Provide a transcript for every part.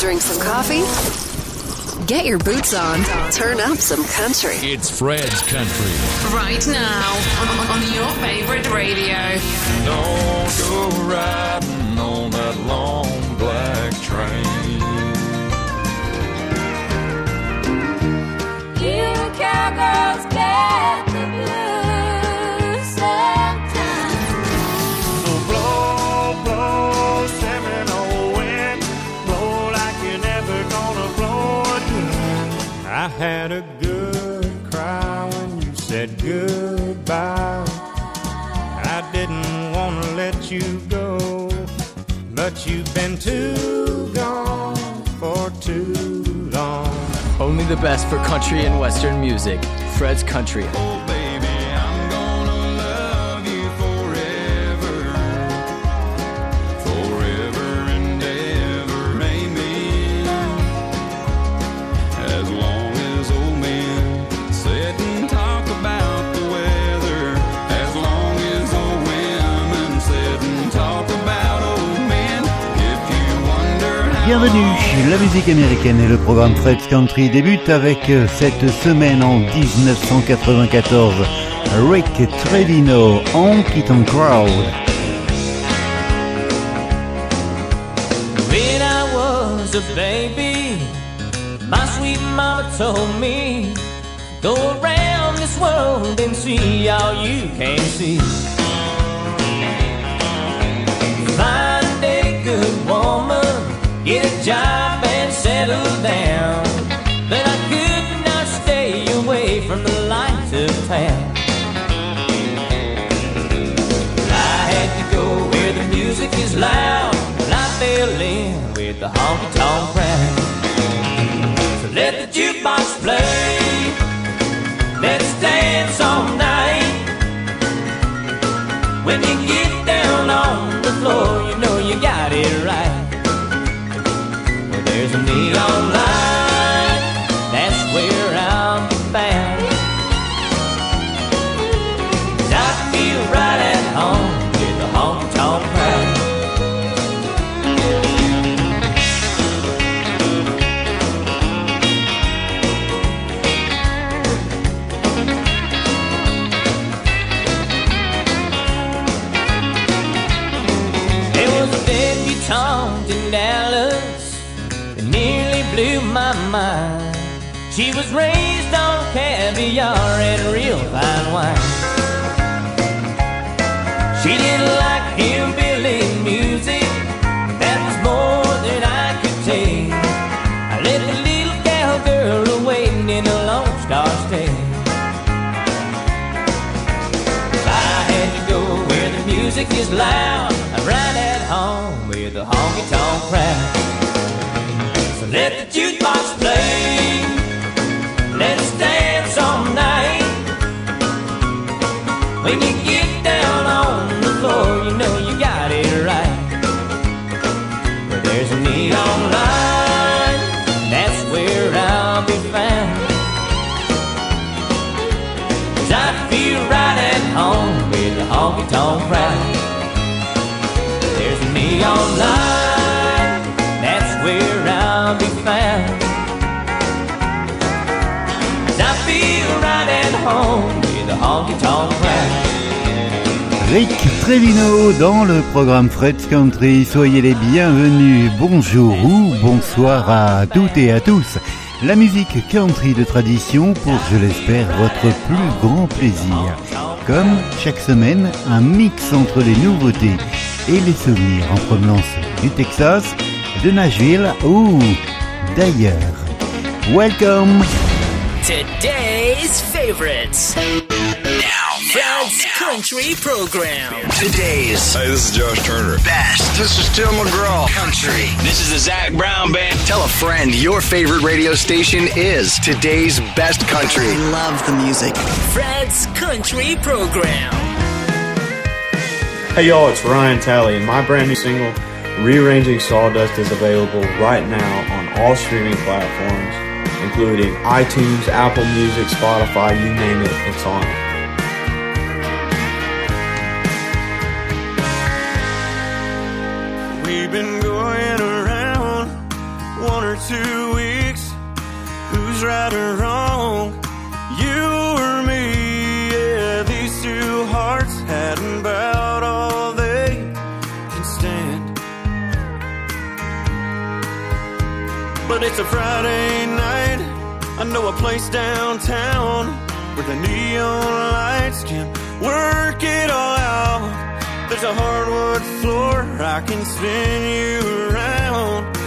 Drink some coffee? Get your boots on. Turn up some country. It's Fred's Country. Right now on, on your favorite radio. Don't go riding on that long black train. You cowgirls you go, but you've been too gone for too long. Only the best for country and western music. Fred's Country. Bienvenue, la musique américaine et le programme Fred's Country débute avec euh, cette semaine en 1994. Rick Trevino, Honky Tonk Crowd. Job and settle down. But I could not stay away from the lights of town. I had to go where the music is loud. And I fell in with the honky tonk crowd. So let the jukebox play. Blew my mind. She was raised on caviar and real fine wine. She didn't like hillbilly music, that was more than I could take. I let the little cowgirl waiting in a Lone Star State. I had to go where the music is loud, I'm right at home with the honky tonk crowd. Let the jukebox play. Let's dance all night. When you get down on the floor, you know you got it right. But there's a neon light, that's where I'll be found. 'Cause I feel right at home with the honky tonk crowd. There's a neon light, Rick Trevino dans le programme Fred's Country. Soyez les bienvenus. Bonjour ou bonsoir à toutes et à tous. La musique country de tradition pour, je l'espère, votre plus grand plaisir. Comme chaque semaine, un mix entre les nouveautés et les souvenirs en provenance du Texas, de Nashville ou d'ailleurs. Welcome! Today's favorites. Now, Fred's Country Program. Today's. Hey, this is Josh Turner. Best. This is Tim McGraw. Country. This is the Zac Brown Band. Tell a friend your favorite radio station is today's best country. I Love the music. Fred's Country Program. Hey y'all, it's Ryan Talley, and my brand new single, Rearranging Sawdust, is available right now on all streaming platforms, including iTunes, Apple Music, Spotify, you name it, it's on it. We've been going around one or two weeks. Who's right or wrong? You or me? Yeah, these two hearts had about all they can stand. But it's a Friday night. I know a place downtown where the neon lights can work it all out. There's a hardwood floor, I can spin you around.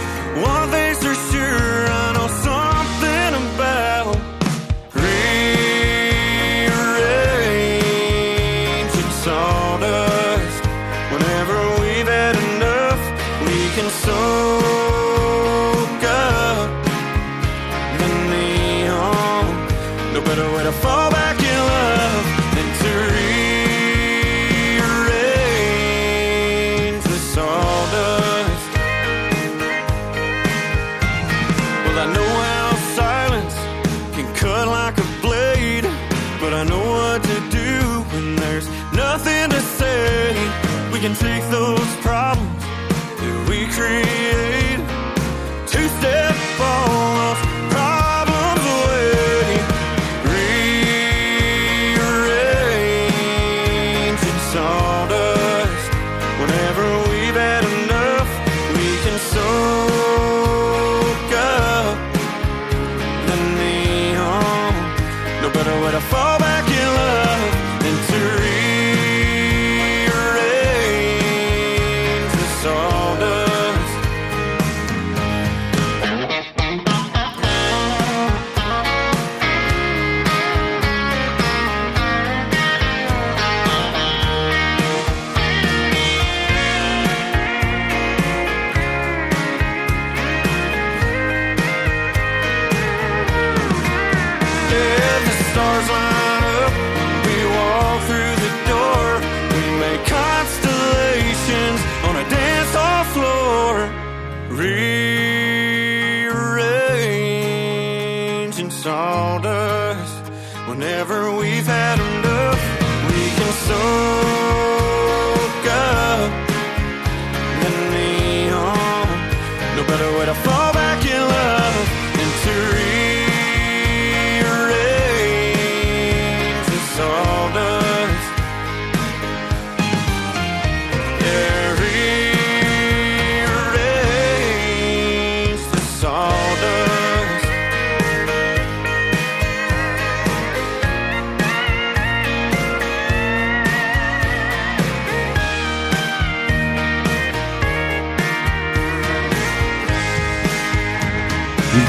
whenever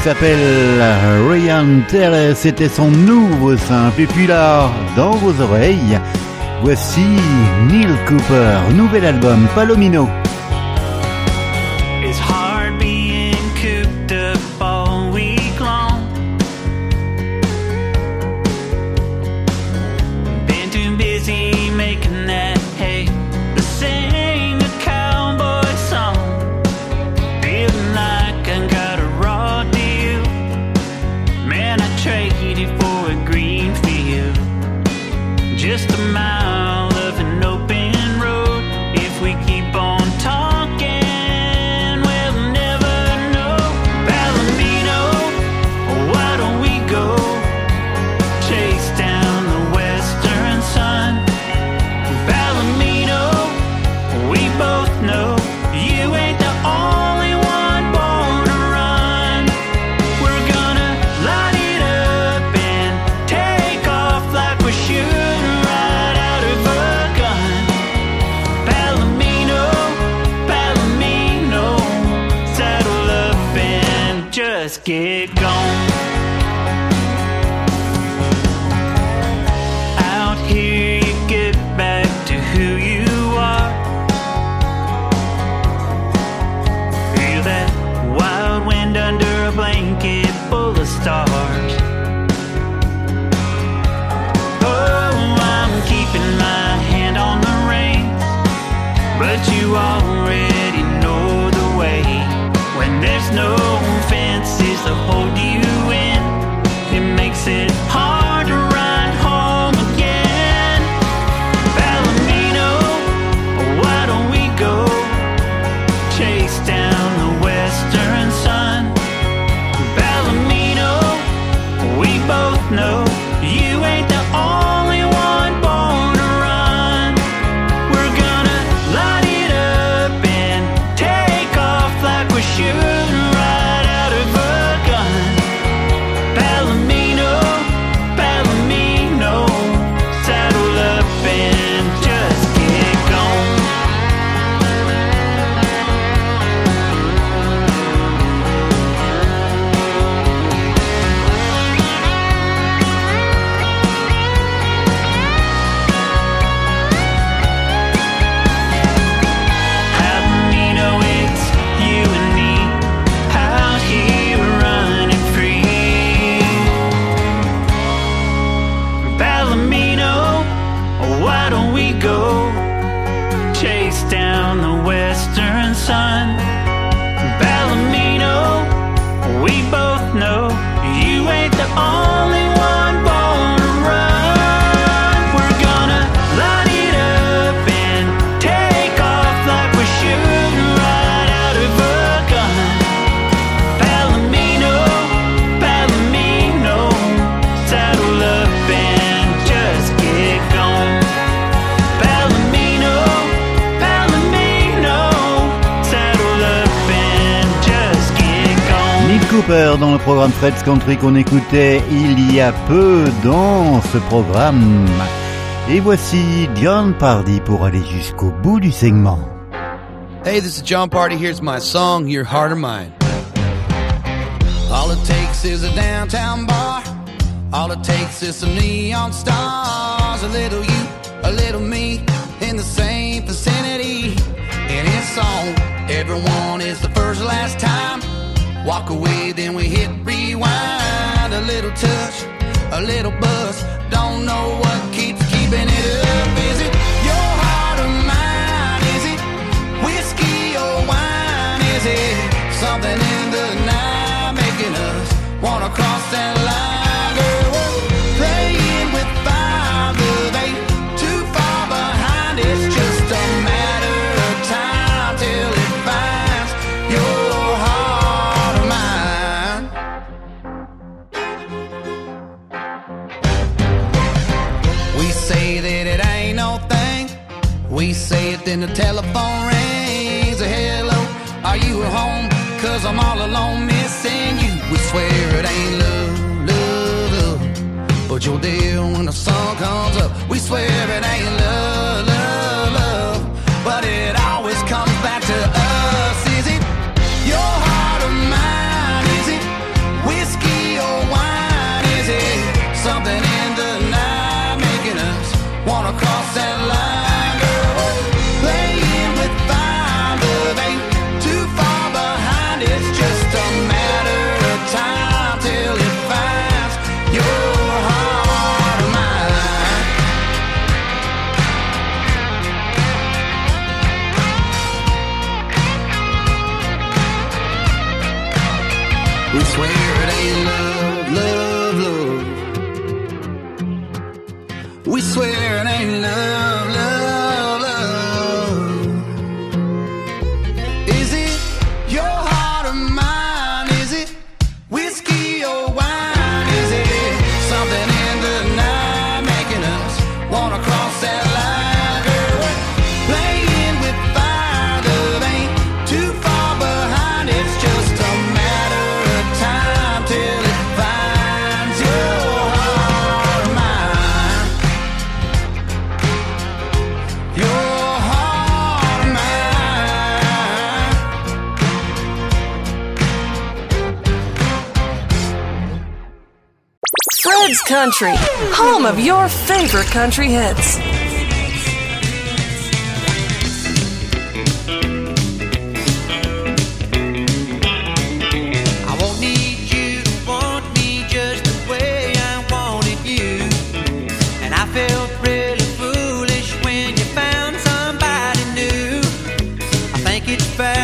s'appelle Ryan Tell, c'était son nouveau simple. Et puis là, dans vos oreilles, voici Neil Cooper, nouvel album Palomino. get going. all in Cooper dans le programme Fred's Country qu'on écoutait il y a peu dans ce programme. Et voici John Pardy pour aller jusqu'au bout du segment. Hey, this is John Party. Here's my song, Your Heart or Mine. All it takes is a downtown bar. All it takes is some neon stars. A little you, a little me, in the same vicinity. And it's on. Everyone is the first last time. Walk away, then we hit rewind. A little touch, a little buzz. Don't know what keeps keeping it up. Is it your heart or mine? Is it whiskey or wine? Is it something in the night making us wanna cross that line? Then the telephone rings. Hello, are you at home? Cause I'm all alone missing you. We swear it ain't love, love, love. But you're there Country, home of your favorite country hits. I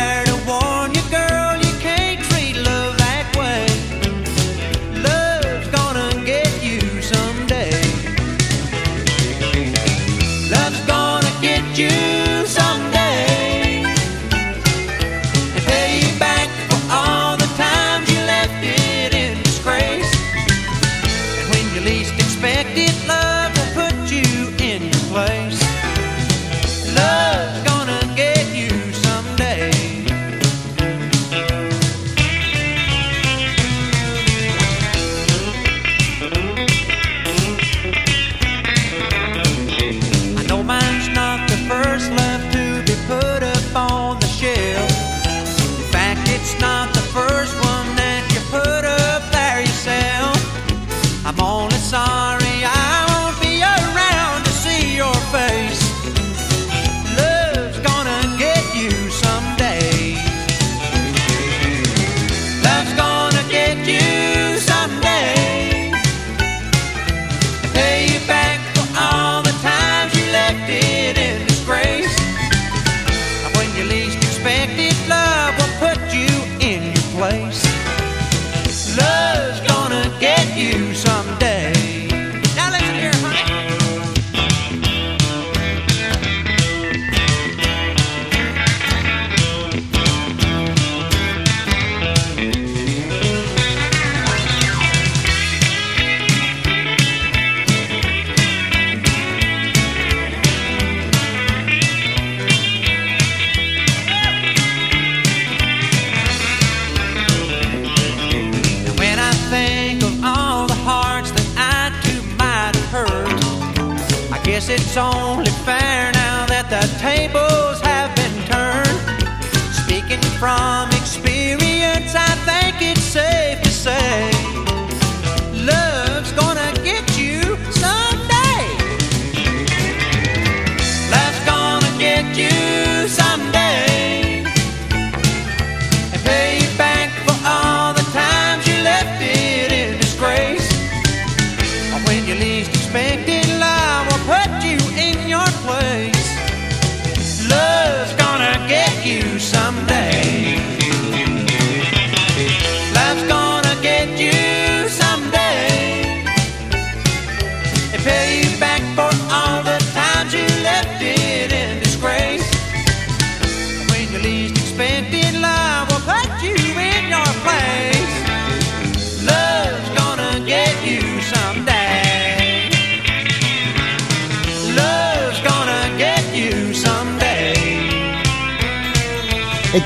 only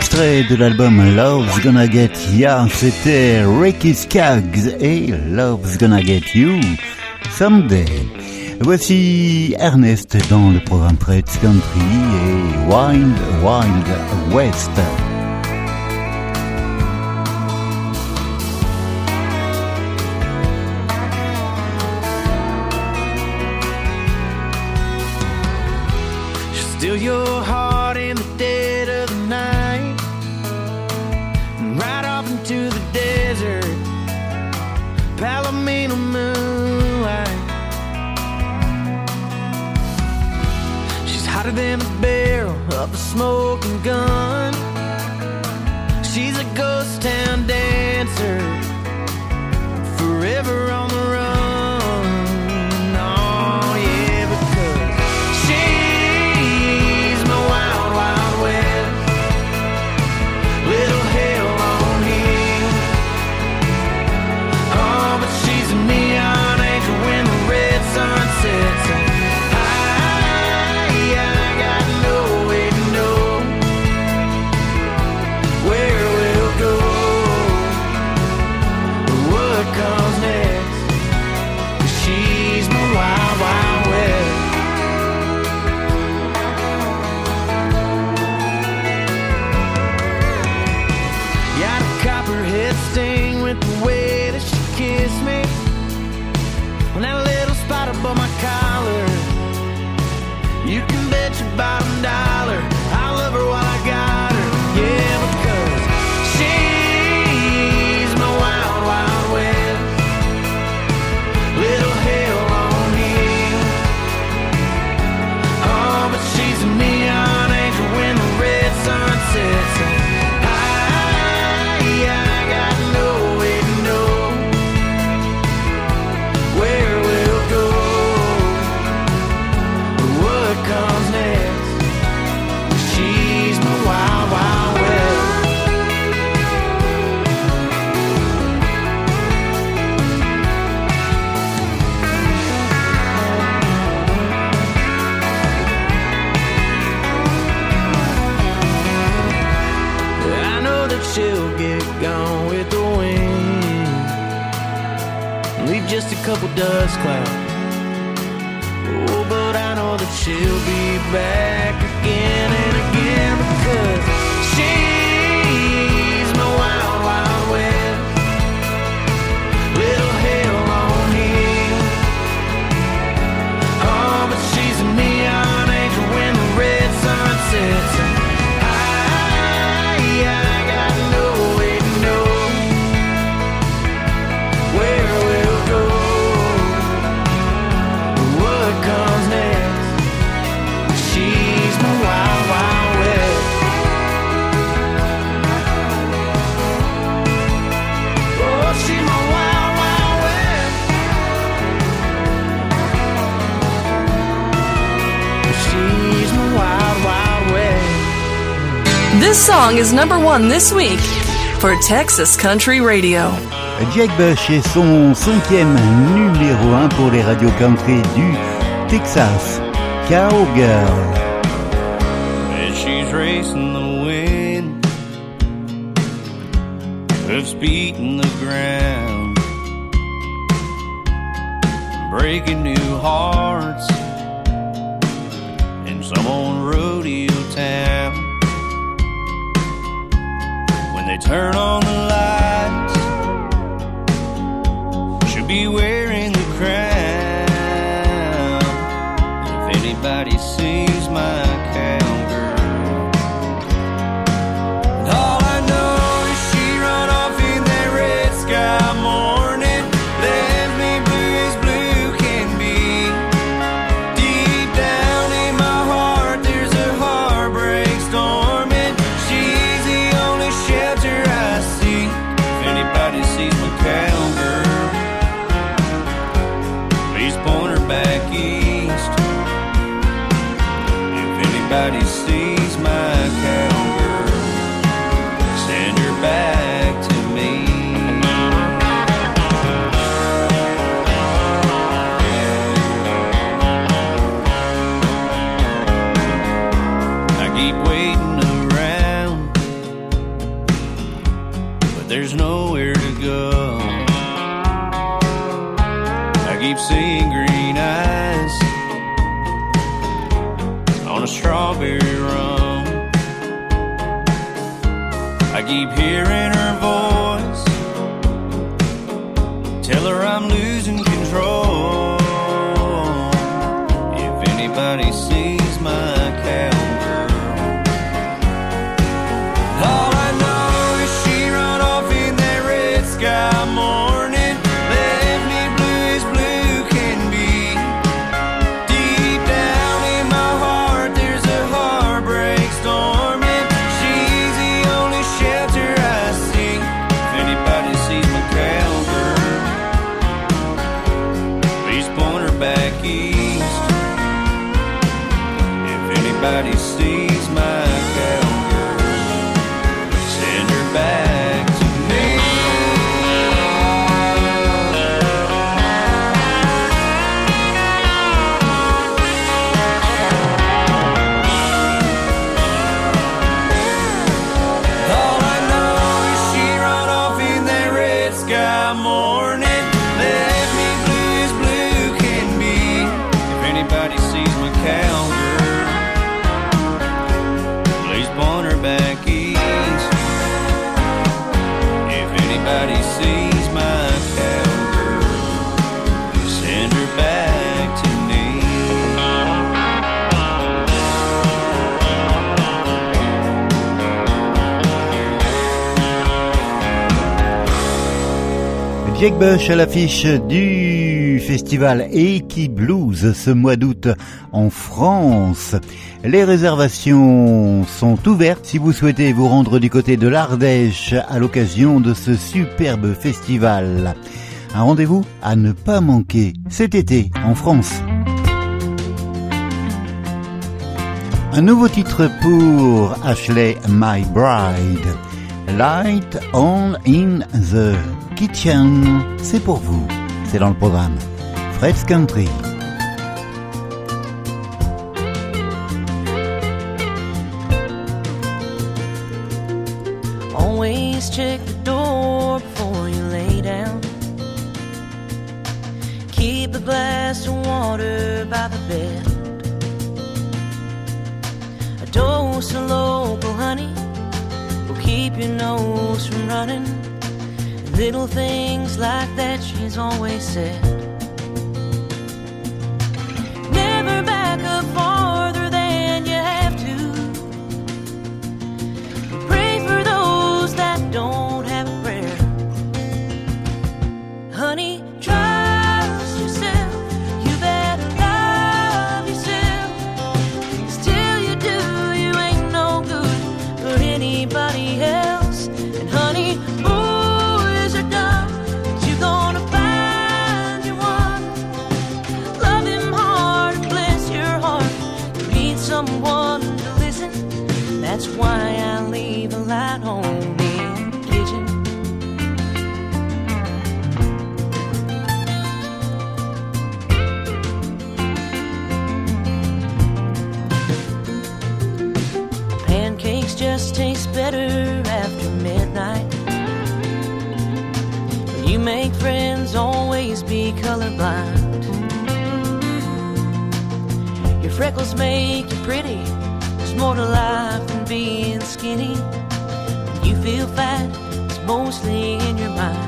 extrait de l'album Love's Gonna Get Ya, c'était Ricky Skaggs et Love's Gonna Get You Someday. Voici Ernest dans le programme Fred's Country et Wild Wild West. faster than barrel of a smoking gun. She's a ghost town dancer, forever on. she'll get gone with the wind. Leave just a couple dust clouds. Oh, but I know that she'll be back again and again because she. This song is number one this week for Texas Country Radio. Jake Bush est son cinquième numéro un pour les radios country du Texas, Cowgirl. And she's racing the wind that's beating the ground, breaking new hearts Turn on the Jake Bush à l'affiche du festival Eki Blues ce mois d'août en France. Les réservations sont ouvertes si vous souhaitez vous rendre du côté de l'Ardèche à l'occasion de ce superbe festival. Un rendez-vous à ne pas manquer cet été en France. Un nouveau titre pour Ashley My Bride. Light on in the Kitchen, c'est pour vous, c'est dans le programme. Fred's Country. running. Little things like that she's always said. Never back up farther than you have to. Pray for those that don't. freckles make you pretty. There's more to life than being skinny. When you feel fat, it's mostly in your mind.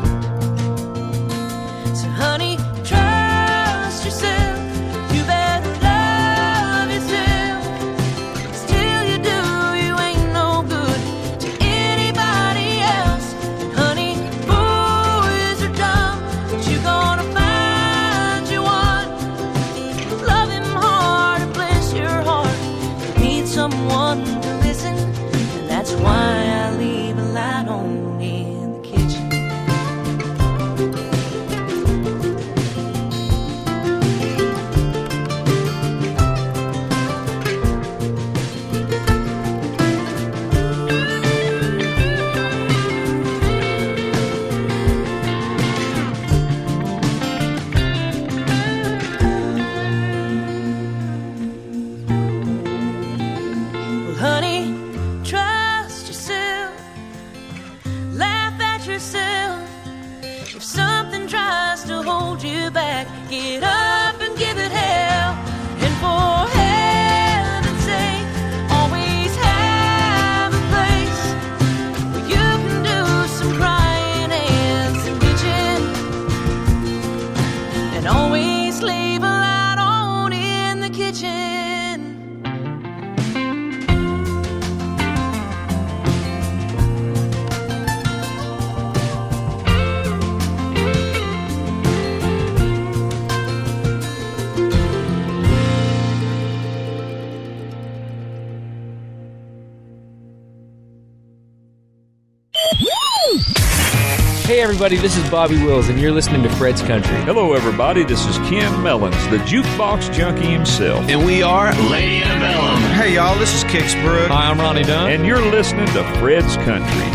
Hey, everybody, this is Bobby Wills, and you're listening to Fred's Country. Hello, everybody, this is Ken Mellons, the jukebox junkie himself. And we are Lady Melon. Mellon. Hey, y'all, this is Kix Brooks. Hi, I'm Ronnie Dunn. And you're listening to Fred's Country.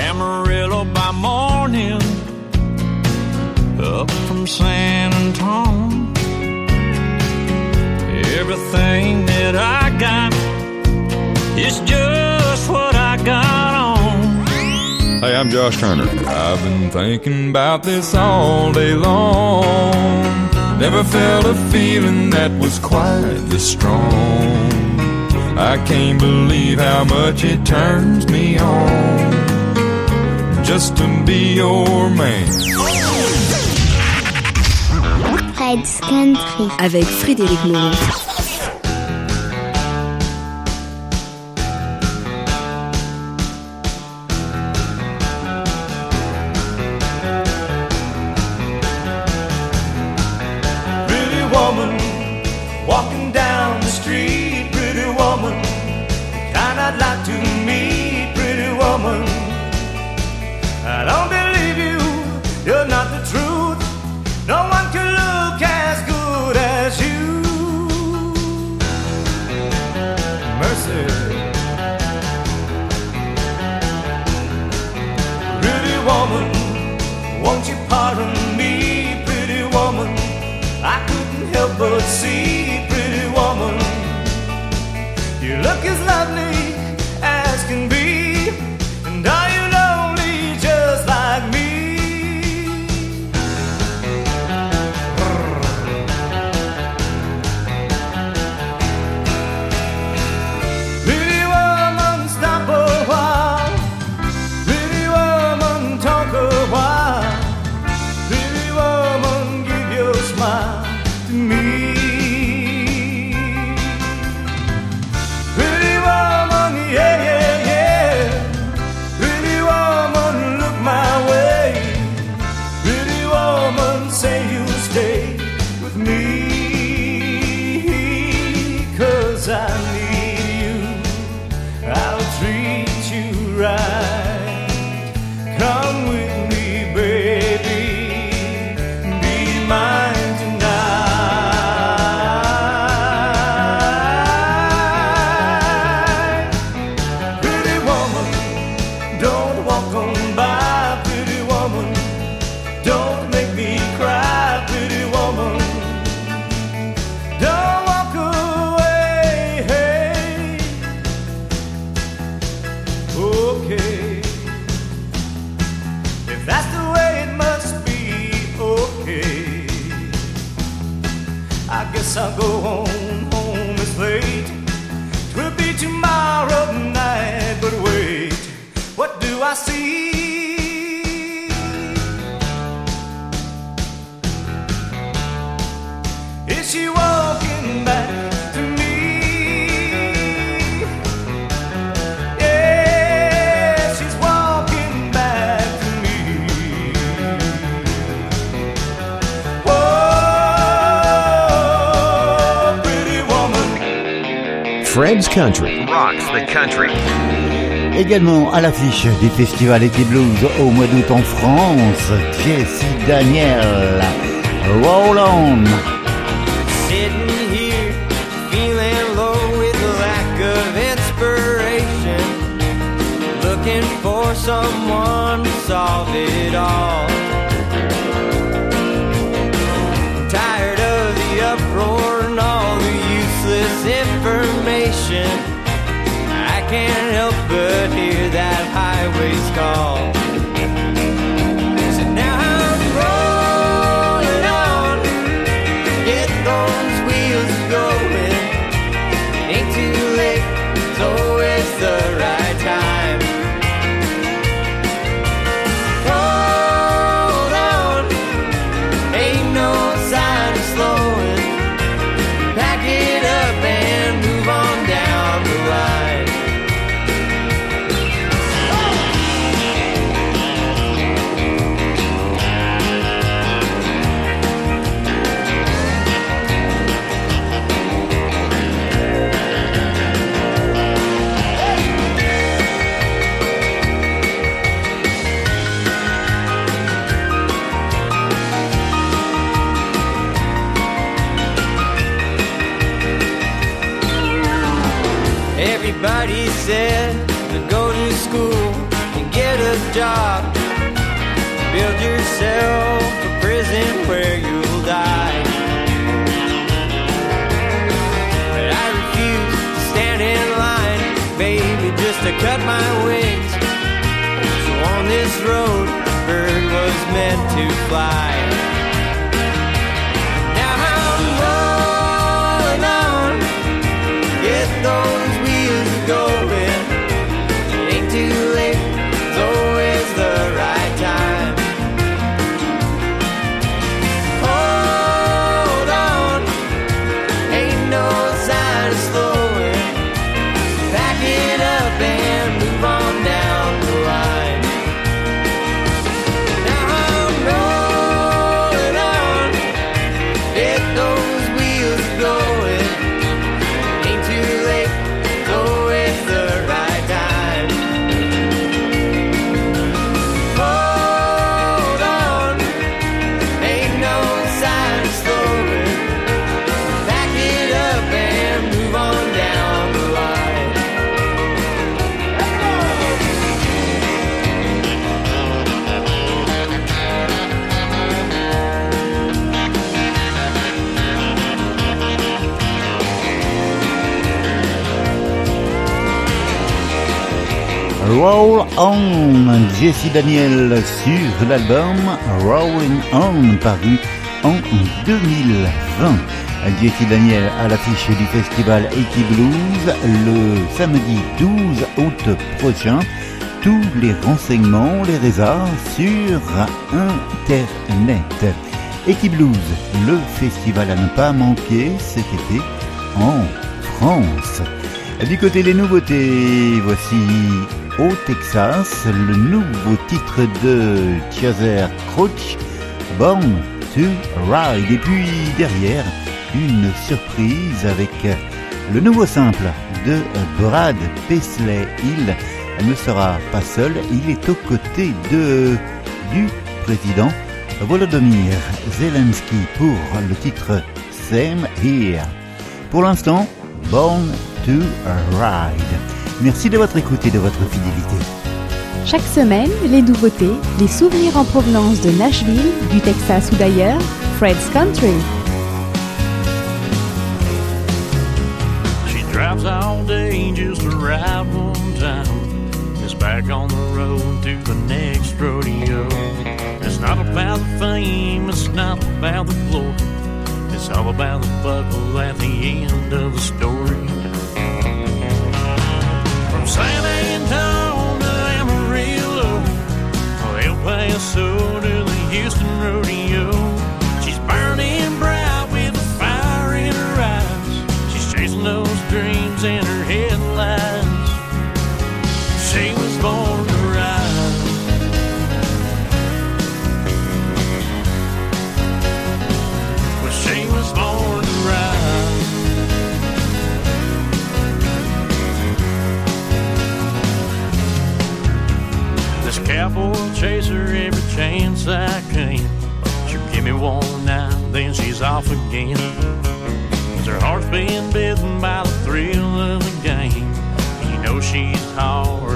Amarillo by morning, up from San Antonio. Everything that I got is just Hey, I'm Josh Turner. I've been thinking about this all day long. Never felt a feeling that was quite this strong. I can't believe how much it turns me on just to be your man. Fred's Country avec Frédéric Moreau. Country. Rocks the country. Également à l'affiche du festival Eti Blues au mois d'août en France, Jesse Daniel, Roll On. Sitting here, feeling low with a lack of inspiration. Looking for someone to solve it all. Information. I can't help but hear that highway's call. Roll On, Jesse Daniel sur l'album Rolling On paru en 2020. Jesse Daniel à l'affiche du festival Eki Blues le samedi 12 août prochain. Tous les renseignements, les résas sur Internet. Eki Blues, le festival à ne pas manquer cet été en France. Du côté des nouveautés, voici au Texas le nouveau titre de Chaser Crouch, Born to Ride. Et puis derrière, une surprise avec le nouveau simple de Brad Paisley. Il ne sera pas seul, il est aux côtés de, du président Volodymyr Zelensky pour le titre Same Here. Pour l'instant, Born to Ride. Merci de votre écoute et de votre fidélité. Chaque semaine, les nouveautés, les souvenirs en provenance de Nashville, du Texas ou d'ailleurs, Fred's Country. She drives all day just to ride one time. Is back on the road to the next rodeo. It's not about the fame, it's not about the glory. It's all about the buckle at the end of the story. Paso the Houston rodeo. She's burning bright chance I can. She'll give me one now, then she's off again. Cause her heart's been bitten by the thrill of the game. You know she's hard.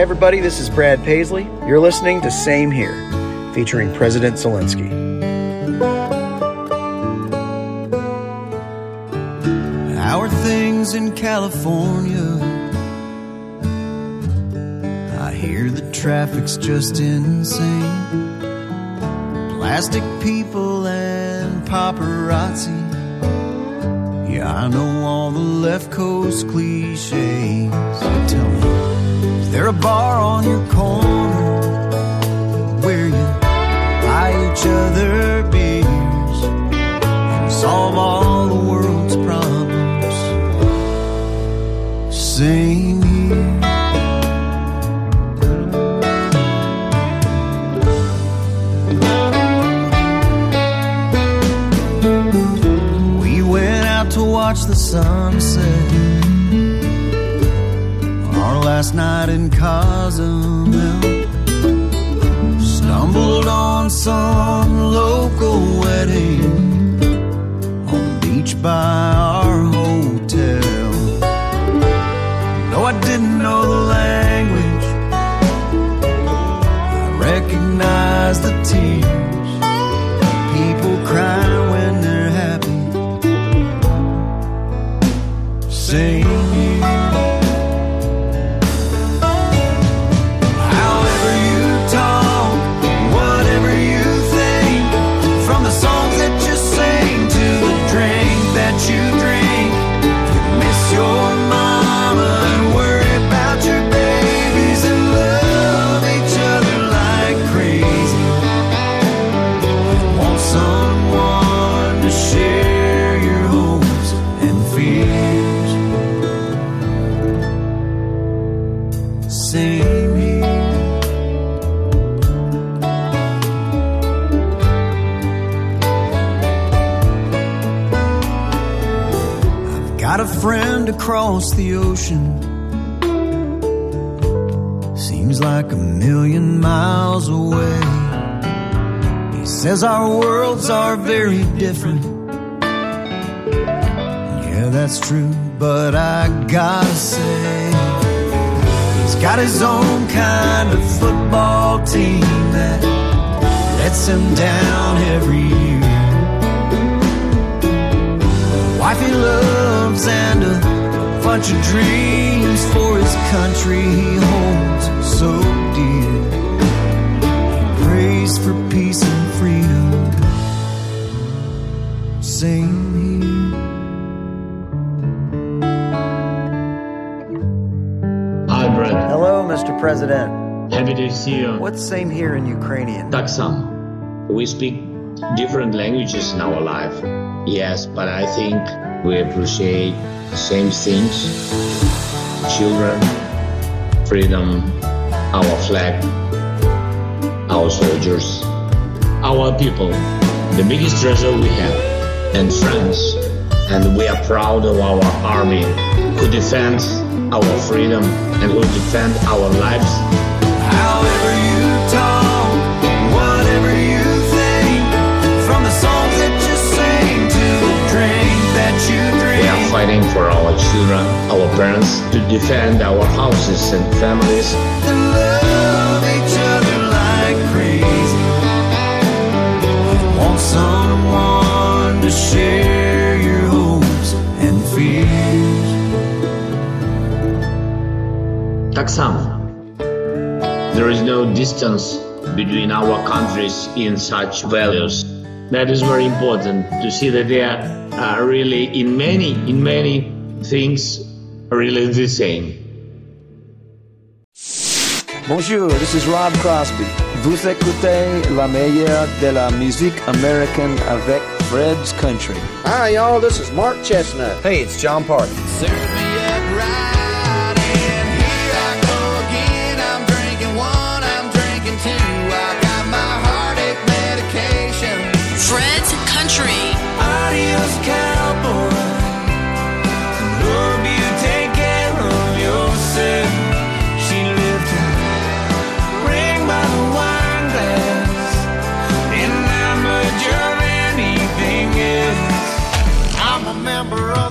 Everybody, this is Brad Paisley. You're listening to Same Here, featuring President Zelensky. Our things in California. I hear the traffic's just insane. Plastic people and paparazzi. Yeah, I know all the left coast cliches. Tell me. Is there a bar on your corner where you buy each other beers and solve all the world's problems? Same here. We went out to watch the sunset last night in Cozumel. Stumbled on some local wedding on beach by some. We speak different languages in our life. Yes, but I think we appreciate the same things children, freedom, our flag, our soldiers, our people, the biggest treasure we have, and friends. And we are proud of our army who defends our freedom and who defend our lives. However you fighting for our children, our parents, to defend our houses and families. To love each other like crazy. Want someone to share your hopes and fears. Так само. There is no distance between our countries in such values. That is very important to see that they are uh, really in many, in many things really the same. Bonjour, this is Rob Crosby. Vous écoutez la meilleure de la musique américaine avec Fred's Country. Hi, y'all. This is Mark Chesnutt. Hey, it's Jon Pardi. I'm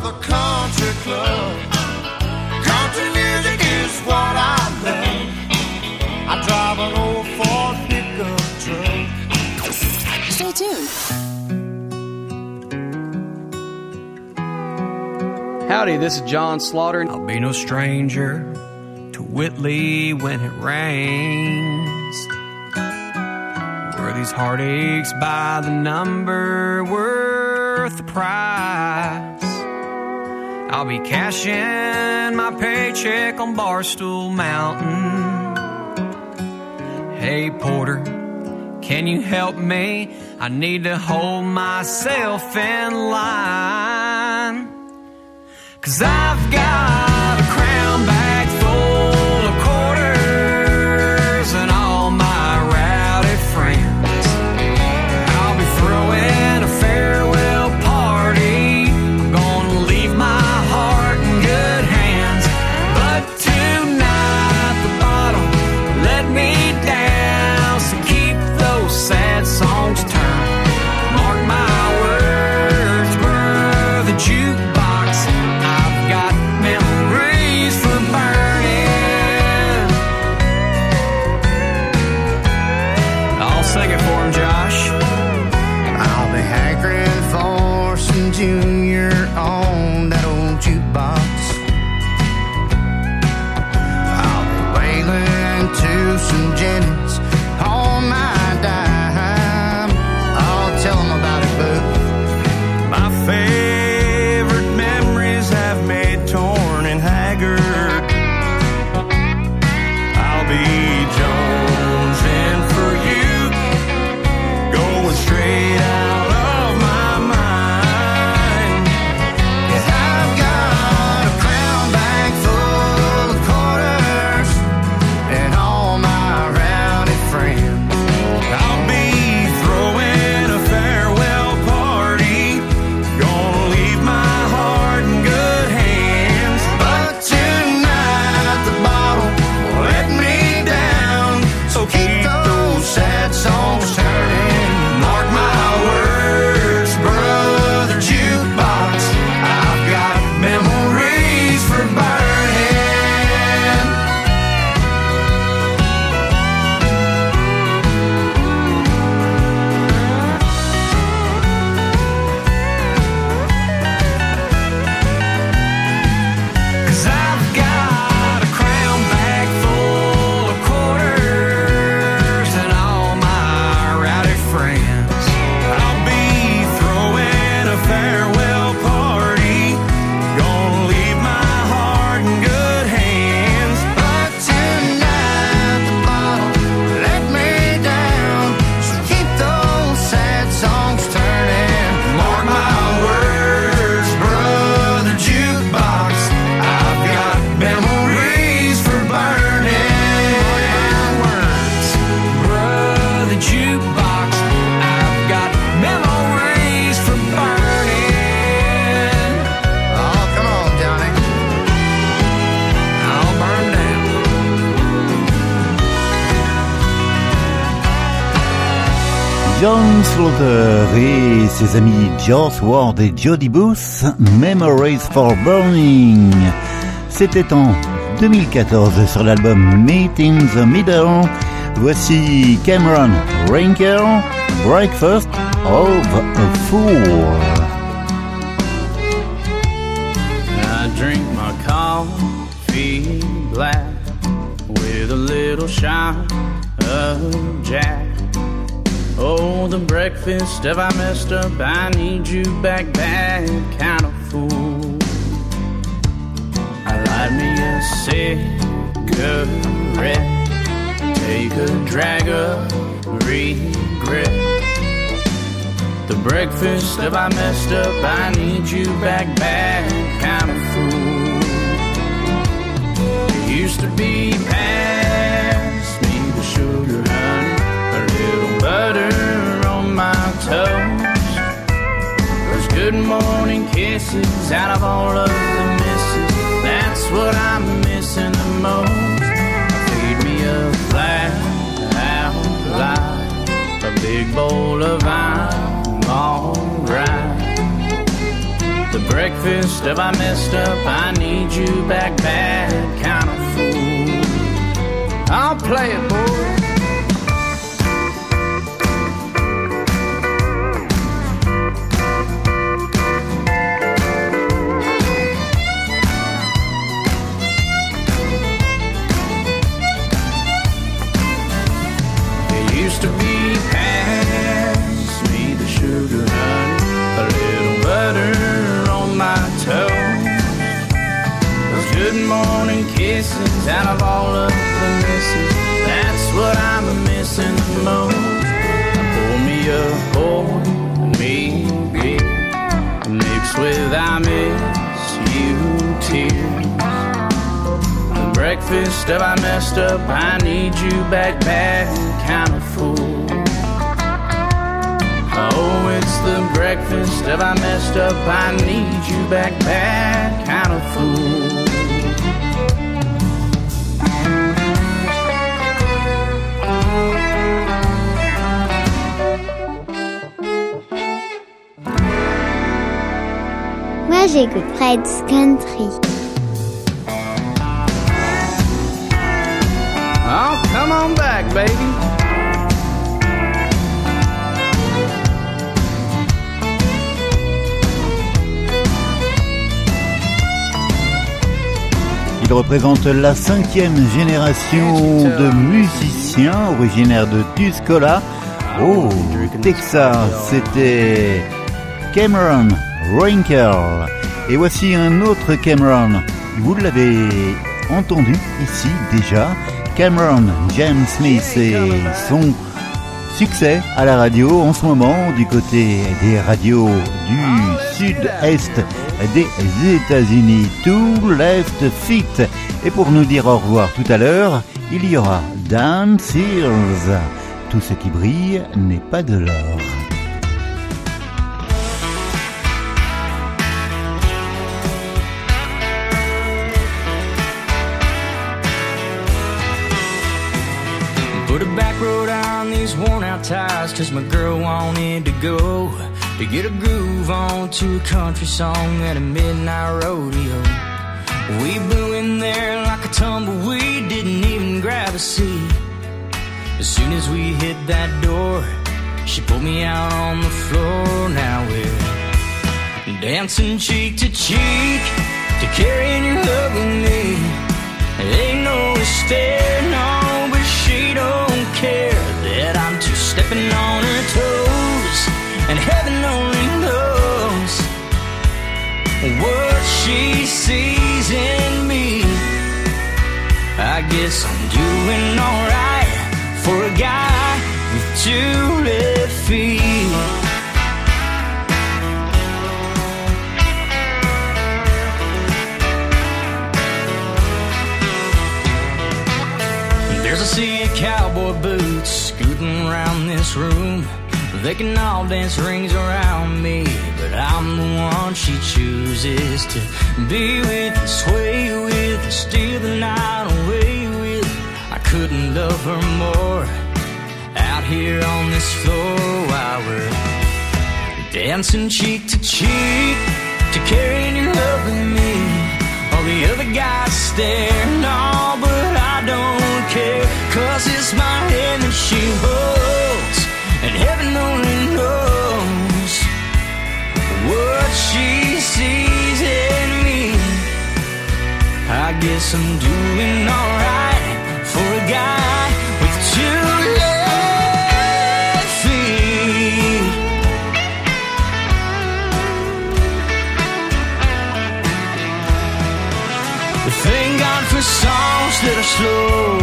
member the country club. Country music is what I love. I drive an old Ford pickup truck. Stay tuned. Howdy, this is John Slaughter. I'll be no stranger to Whitley when it rains. Were these heartaches by the number worth the price? I'll be cashing my paycheck on Barstool Mountain. Hey, Porter, can you help me? I need to hold myself in line. Cause I've got Joss Ward et Jody Booth, Memories for Burning. C'était en 2014 sur l'album Meet in the Middle. Voici Cameron Rinker, Breakfast of a Fool. I drink my coffee black with a little shot of Jack. Oh, the breakfast have I messed up? I need you back, bad kind of fool. I light me a cigarette, take a drag of regret. The breakfast have I messed up? I need you back, bad kind of fool. It used to be pass butter on my toast. Those good morning kisses out of all of the misses. That's what I'm missing the most. Feed me a flat out a big bowl of I'm alright. The breakfast have I messed up? I need you back, bad kind of fool. I'll play it, boy. Out of all of the misses. That's what I'm missing the most. Pour me a pour me beer, mixed with I miss you tears. The breakfast have I messed up? I need you back, bad kind of fool. Oh, it's the breakfast have I messed up? I need you back, bad kind of fool. Moi, j'écoute Fred's Country. Oh, come on back, baby. Il représente la cinquième génération de musiciens originaires de Tuscola au Texas. C'était Cameron Rinkel. Et voici un autre Cameron. Vous l'avez entendu ici déjà. Cameron James Smith et son succès à la radio en ce moment du côté des radios du sud-est des États-Unis. Tout Left Fit. Et pour nous dire au revoir tout à l'heure, il y aura Dan Sears. Tout ce qui brille n'est pas de l'or. These worn out tires Cause my girl wanted to go To get a groove on to a country song at a midnight rodeo. We blew in there like a tumbleweed Didn't even grab a seat. As soon as we hit that door She pulled me out on the floor. Now we're dancing cheek to cheek To carrying your love with me. Ain't no stair, no, but she don't care I'm too stepping on her toes, and heaven only knows what she sees in me. I guess I'm doing alright for a guy with two left feet. There's a sea of cowboy boots scooting around this room. They can all dance rings around me, but I'm the one she chooses to be with, sway with, steal the night away with. I couldn't love her more. Out here on this floor while we're dancing cheek to cheek to carrying your love with me. All the other guys stare, no, but I don't care. Cause it's my hand that she holds, and heaven only knows what she sees in me. I guess I'm doing alright for a guy with two left songs that are slow,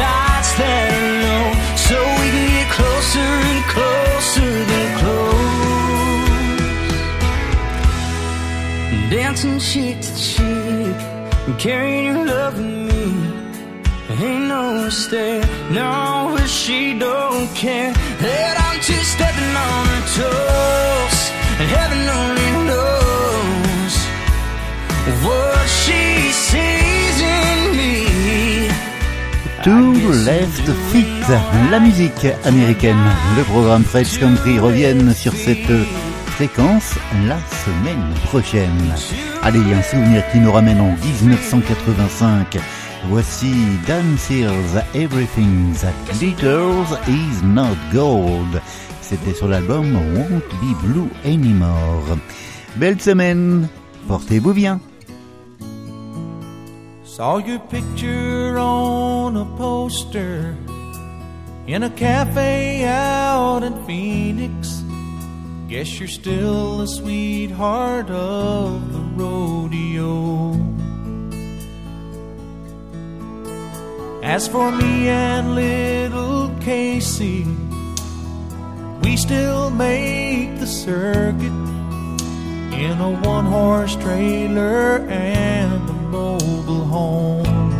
lights that are low, so we can get closer and closer than close. Dancing cheek to cheek, carrying your love with me. Ain't no mistake, no, but she don't care that I'm just stepping on her toes, and heaven Two Left Feet, la musique américaine. Le programme Fred's Country reviennent sur cette fréquence la semaine prochaine. Allez, un souvenir qui nous ramène en 1985. Voici Dan Sears, Everything That Glitters Is Not Gold. C'était sur l'album Won't Be Blue Anymore. Belle semaine, portez-vous bien. Saw your picture on a poster in a cafe out in Phoenix. Guess you're still the sweetheart of the rodeo. As for me and little Casey, we still make the circuit in a one horse trailer and mobile home.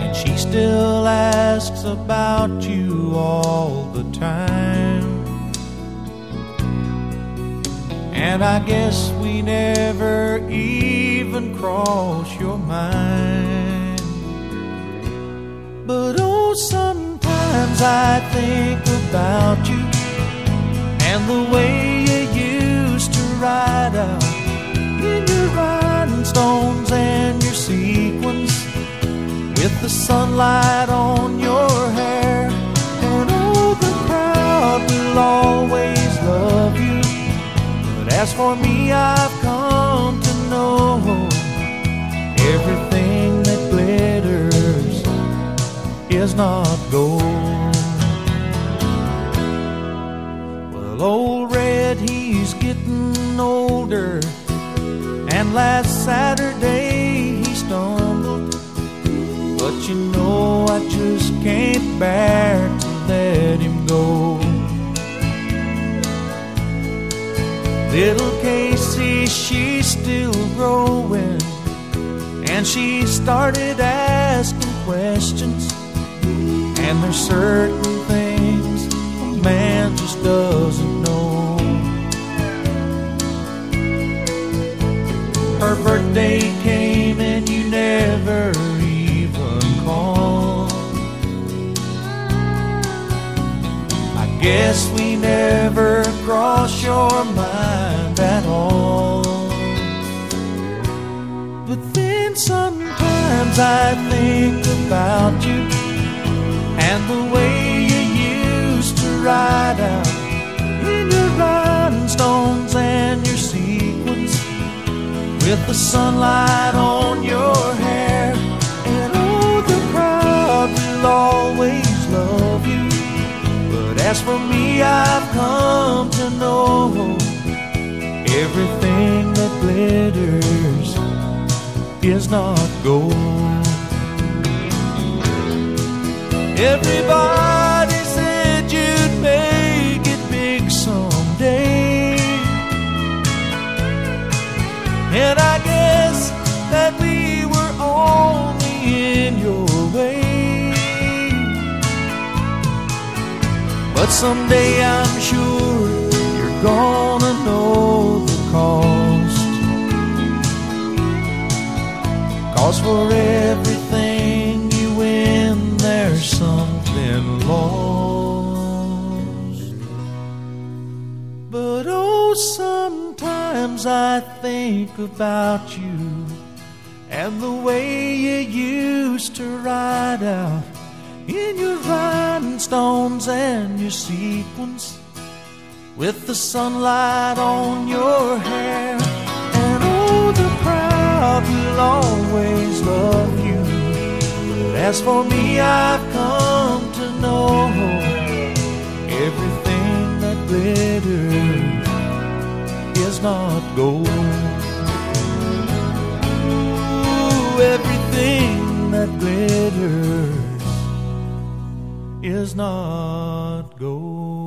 And she still asks about you all the time. And I guess we never even cross your mind. But oh, sometimes I think about you and the way sunlight on your hair. And oh, the crowd will always love you. But as for me, I've come to know everything that glitters is not gold. Well, old Red, he's getting older. And last Saturday you know, I just can't bear to let him go. Little Casey, she's still growing. And she started asking questions. And there's certain things a man just doesn't know. Her birthday came guess we never crossed your mind at all. But then sometimes I think about you and the way you used to ride out in your rhinestones and your sequins with the sunlight on your hair. And oh, the crowd will always as for me, I've come to know everything that glitters is not gold. Everybody But someday I'm sure you're gonna know the cost. Cause for everything you win, there's something lost. But oh, sometimes I think about you and the way you used to ride out in your rhinestones and your sequins with the sunlight on your hair. And oh, the crowd will always love you. But as for me, I've come to know everything that glitters is not gold. Ooh, everything that glitters is not gold.